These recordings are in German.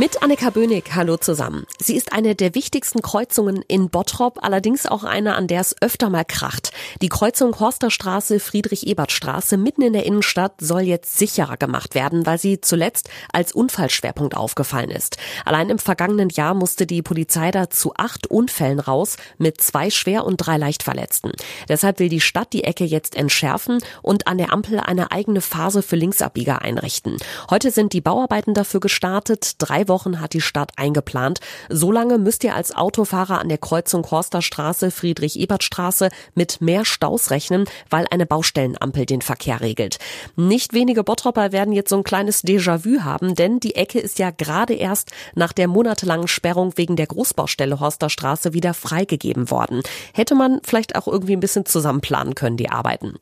Mit Annika Bönig, hallo zusammen. Sie ist eine der wichtigsten Kreuzungen in Bottrop, allerdings auch eine, an der es öfter mal kracht. Die Kreuzung Horsterstraße, Friedrich-Ebert-Straße mitten in der Innenstadt soll jetzt sicherer gemacht werden, weil sie zuletzt als Unfallschwerpunkt aufgefallen ist. Allein im vergangenen Jahr musste die Polizei da zu acht Unfällen raus, mit zwei schwer und drei leicht Verletzten. Deshalb will die Stadt die Ecke jetzt entschärfen und an der Ampel eine eigene Phase für Linksabbieger einrichten. Heute sind die Bauarbeiten dafür gestartet. Drei Wochen hat die Stadt eingeplant. So lange müsst ihr als Autofahrer an der Kreuzung Horsterstraße, Friedrich-Ebert-Straße mit mehr Staus rechnen, weil eine Baustellenampel den Verkehr regelt. Nicht wenige Bottropper werden jetzt so ein kleines Déjà-vu haben, denn die Ecke ist ja gerade erst nach der monatelangen Sperrung wegen der Großbaustelle Horsterstraße wieder freigegeben worden. Hätte man vielleicht auch irgendwie ein bisschen zusammenplanen können, die Arbeiten.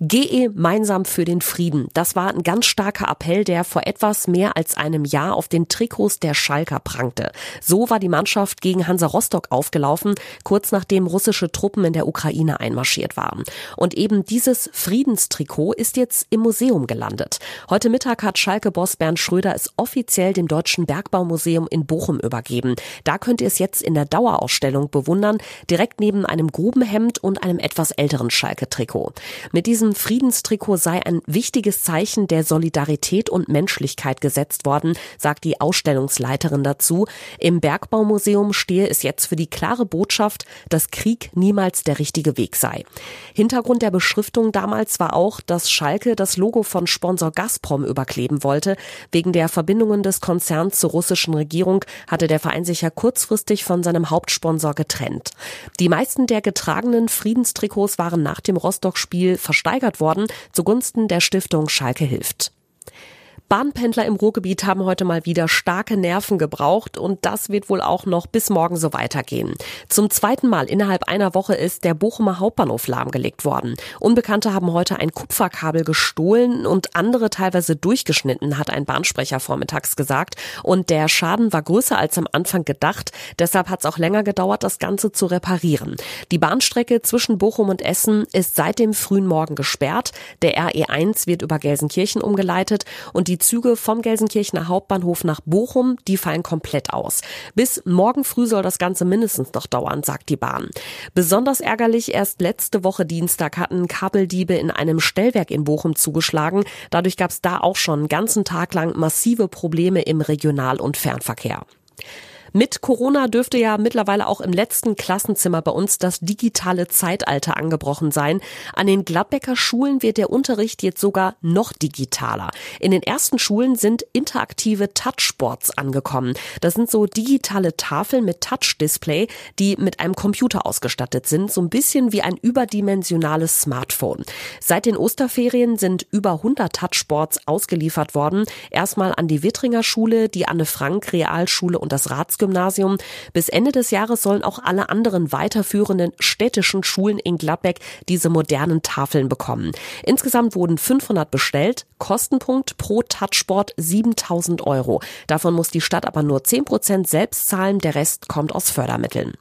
Gehe gemeinsam für den Frieden. Das war ein ganz starker Appell, der vor etwas mehr als einem Jahr auf den Trikots der Schalker prangte. So war die Mannschaft gegen Hansa Rostock aufgelaufen, kurz nachdem russische Truppen in der Ukraine einmarschiert waren. Und eben dieses Friedenstrikot ist jetzt im Museum gelandet. Heute Mittag hat Schalke-Boss Bernd Schröder es offiziell dem Deutschen Bergbaumuseum in Bochum übergeben. Da könnt ihr es jetzt in der Dauerausstellung bewundern, direkt neben einem Grubenhemd und einem etwas älteren Schalke-Trikot. Mit diesem diesem Friedenstrikot sei ein wichtiges Zeichen der Solidarität und Menschlichkeit gesetzt worden, sagt die Ausstellungsleiterin dazu. Im Bergbaumuseum stehe es jetzt für die klare Botschaft, dass Krieg niemals der richtige Weg sei. Hintergrund der Beschriftung damals war auch, dass Schalke das Logo von Sponsor Gazprom überkleben wollte. Wegen der Verbindungen des Konzerns zur russischen Regierung hatte der Verein sich ja kurzfristig von seinem Hauptsponsor getrennt. Die meisten der getragenen Friedenstrikots waren nach dem Rostock-Spiel versteigert versteigert worden zugunsten der Stiftung Schalke hilft. Bahnpendler im Ruhrgebiet haben heute mal wieder starke Nerven gebraucht und das wird wohl auch noch bis morgen so weitergehen. Zum zweiten Mal innerhalb einer Woche ist der Bochumer Hauptbahnhof lahmgelegt worden. Unbekannte haben heute ein Kupferkabel gestohlen und andere teilweise durchgeschnitten, hat ein Bahnsprecher vormittags gesagt. Und der Schaden war größer als am Anfang gedacht. Deshalb hat es auch länger gedauert, das Ganze zu reparieren. Die Bahnstrecke zwischen Bochum und Essen ist seit dem frühen Morgen gesperrt. Der RE1 wird über Gelsenkirchen umgeleitet und die die Züge vom Gelsenkirchener Hauptbahnhof nach Bochum, die fallen komplett aus. Bis morgen früh soll das Ganze mindestens noch dauern, sagt die Bahn. Besonders ärgerlich, erst letzte Woche Dienstag hatten Kabeldiebe in einem Stellwerk in Bochum zugeschlagen. Dadurch gab es da auch schon ganzen Tag lang massive Probleme im Regional- und Fernverkehr. Mit Corona dürfte ja mittlerweile auch im letzten Klassenzimmer bei uns das digitale Zeitalter angebrochen sein. An den Gladbecker Schulen wird der Unterricht jetzt sogar noch digitaler. In den ersten Schulen sind interaktive Touchboards angekommen. Das sind so digitale Tafeln mit Touch-Display, die mit einem Computer ausgestattet sind, so ein bisschen wie ein überdimensionales Smartphone. Seit den Osterferien sind über 100 Touchboards ausgeliefert worden. Erstmal an die Wittringer Schule, die Anne Frank Realschule und das Rats Gymnasium. Bis Ende des Jahres sollen auch alle anderen weiterführenden städtischen Schulen in Gladbeck diese modernen Tafeln bekommen. Insgesamt wurden 500 bestellt. Kostenpunkt pro Touchboard 7000 Euro. Davon muss die Stadt aber nur 10 Prozent selbst zahlen. Der Rest kommt aus Fördermitteln.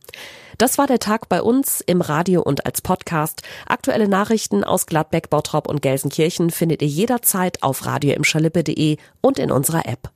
Das war der Tag bei uns im Radio und als Podcast. Aktuelle Nachrichten aus Gladbeck, Bottrop und Gelsenkirchen findet ihr jederzeit auf radioimschalippe.de und in unserer App.